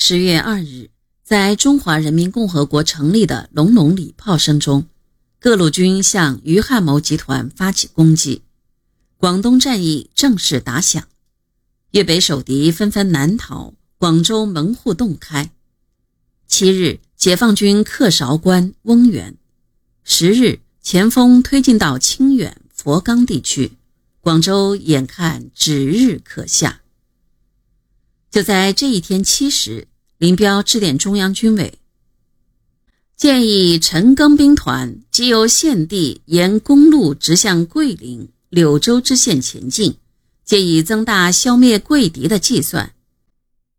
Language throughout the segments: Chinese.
十月二日，在中华人民共和国成立的隆隆礼炮声中，各路军向余汉谋集团发起攻击，广东战役正式打响，粤北守敌纷纷南逃，广州门户洞开。七日，解放军克韶关、翁源；十日，前锋推进到清远、佛冈地区，广州眼看指日可下。就在这一天七时，林彪致电中央军委，建议陈赓兵团即由现地沿公路直向桂林、柳州支线前进，借以增大消灭桂敌的计算。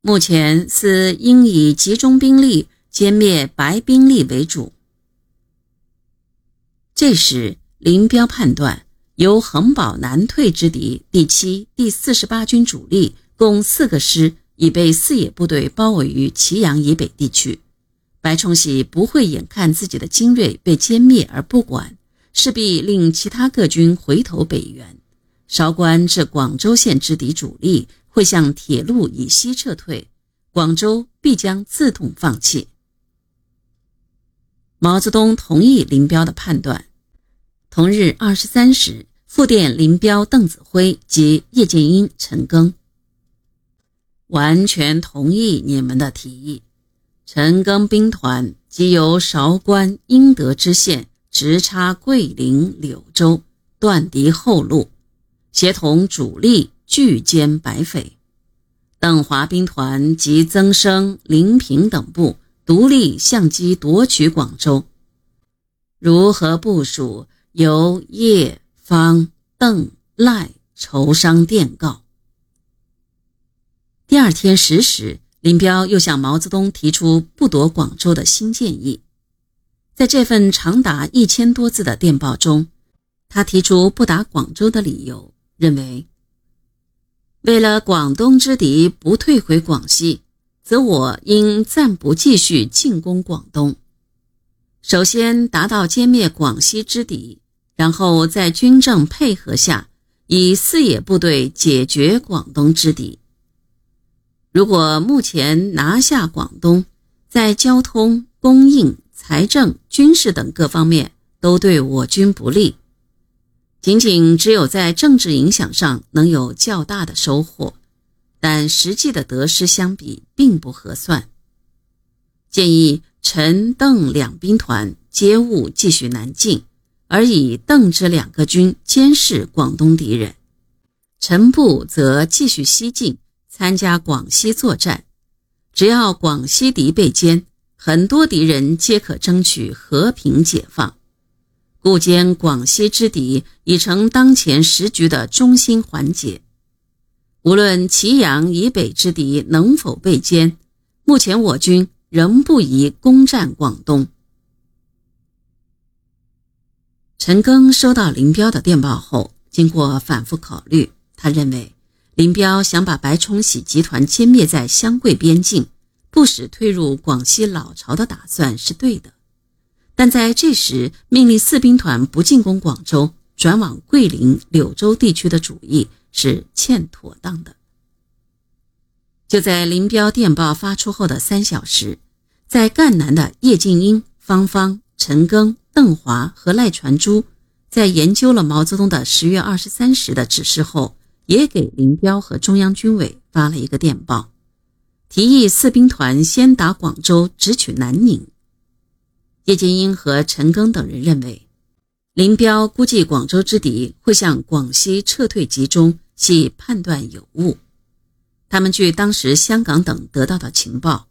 目前是应以集中兵力歼灭白兵力为主。这时，林彪判断由横保南退之敌第七、第四十八军主力。共四个师已被四野部队包围于祁阳以北地区，白崇禧不会眼看自己的精锐被歼灭而不管，势必令其他各军回头北援。韶关至广州线之敌主力会向铁路以西撤退，广州必将自动放弃。毛泽东同意林彪的判断，同日二十三时复电林彪、邓子恢及叶剑英、陈赓。完全同意你们的提议。陈赓兵团即由韶关、英德支线直插桂林、柳州，断敌后路，协同主力拒歼白匪。邓华兵团及曾生、林平等部独立相机夺取广州。如何部署，由叶、方、邓、赖筹商电告。第二天十时，林彪又向毛泽东提出不夺广州的新建议。在这份长达一千多字的电报中，他提出不打广州的理由，认为为了广东之敌不退回广西，则我应暂不继续进攻广东。首先达到歼灭广西之敌，然后在军政配合下，以四野部队解决广东之敌。如果目前拿下广东，在交通、供应、财政、军事等各方面都对我军不利，仅仅只有在政治影响上能有较大的收获，但实际的得失相比并不合算。建议陈、邓两兵团皆勿继续南进，而以邓之两个军监视广东敌人，陈部则继续西进。参加广西作战，只要广西敌被歼，很多敌人皆可争取和平解放。故歼广西之敌已成当前时局的中心环节。无论祁阳以北之敌能否被歼，目前我军仍不宜攻占广东。陈赓收到林彪的电报后，经过反复考虑，他认为。林彪想把白崇禧集团歼灭在湘桂边境，不使退入广西老巢的打算是对的，但在这时命令四兵团不进攻广州，转往桂林、柳州地区的主意是欠妥当的。就在林彪电报发出后的三小时，在赣南的叶剑英、方方、陈赓、邓华和赖传珠，在研究了毛泽东的十月二十三时的指示后。也给林彪和中央军委发了一个电报，提议四兵团先打广州，直取南宁。叶剑英和陈赓等人认为，林彪估计广州之敌会向广西撤退集中，系判断有误。他们据当时香港等得到的情报，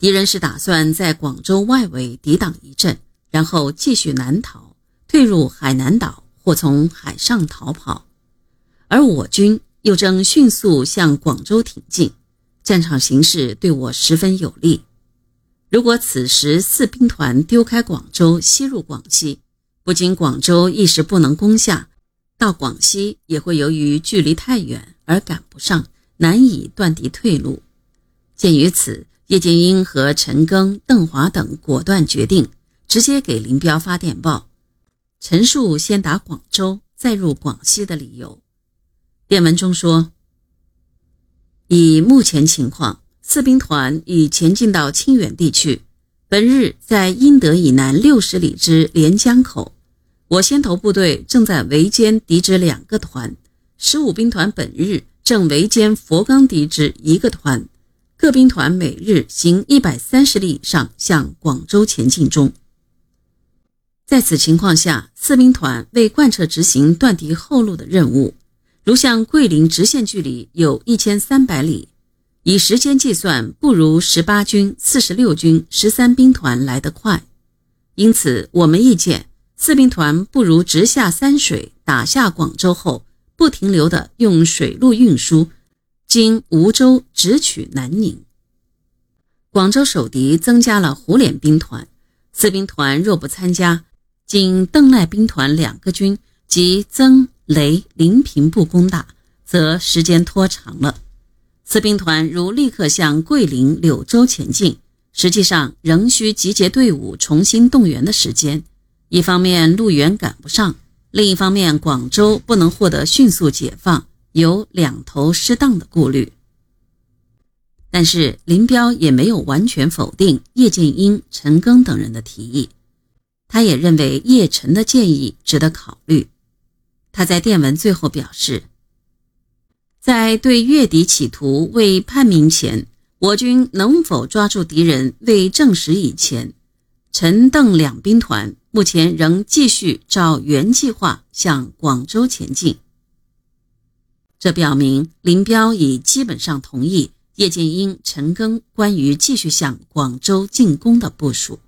敌人是打算在广州外围抵挡一阵，然后继续南逃，退入海南岛或从海上逃跑。而我军又正迅速向广州挺进，战场形势对我十分有利。如果此时四兵团丢开广州，西入广西，不仅广州一时不能攻下，到广西也会由于距离太远而赶不上，难以断敌退路。鉴于此，叶剑英和陈赓、邓华等果断决定，直接给林彪发电报，陈述先打广州，再入广西的理由。电文中说：“以目前情况，四兵团已前进到清远地区，本日在英德以南六十里之连江口。我先头部队正在围歼敌之两个团，十五兵团本日正围歼佛冈敌之一个团，各兵团每日行一百三十里以上向广州前进中。在此情况下，四兵团为贯彻执行断敌后路的任务，如向桂林直线距离有一千三百里，以时间计算不如十八军、四十六军、十三兵团来得快，因此我们意见。四兵团不如直下三水，打下广州后，不停留的用水路运输，经梧州直取南宁。广州守敌增加了虎脸兵团，四兵团若不参加，经邓赖兵团两个军及曾雷临平部攻打，则时间拖长了。四兵团如立刻向桂林、柳州前进，实际上仍需集结队伍、重新动员的时间。一方面路源赶不上，另一方面广州不能获得迅速解放，有两头适当的顾虑。但是林彪也没有完全否定叶剑英、陈赓等人的提议，他也认为叶陈的建议值得考虑。他在电文最后表示，在对粤敌企图未判明前，我军能否抓住敌人未证实以前，陈邓两兵团。目前仍继续照原计划向广州前进，这表明林彪已基本上同意叶剑英、陈赓关于继续向广州进攻的部署。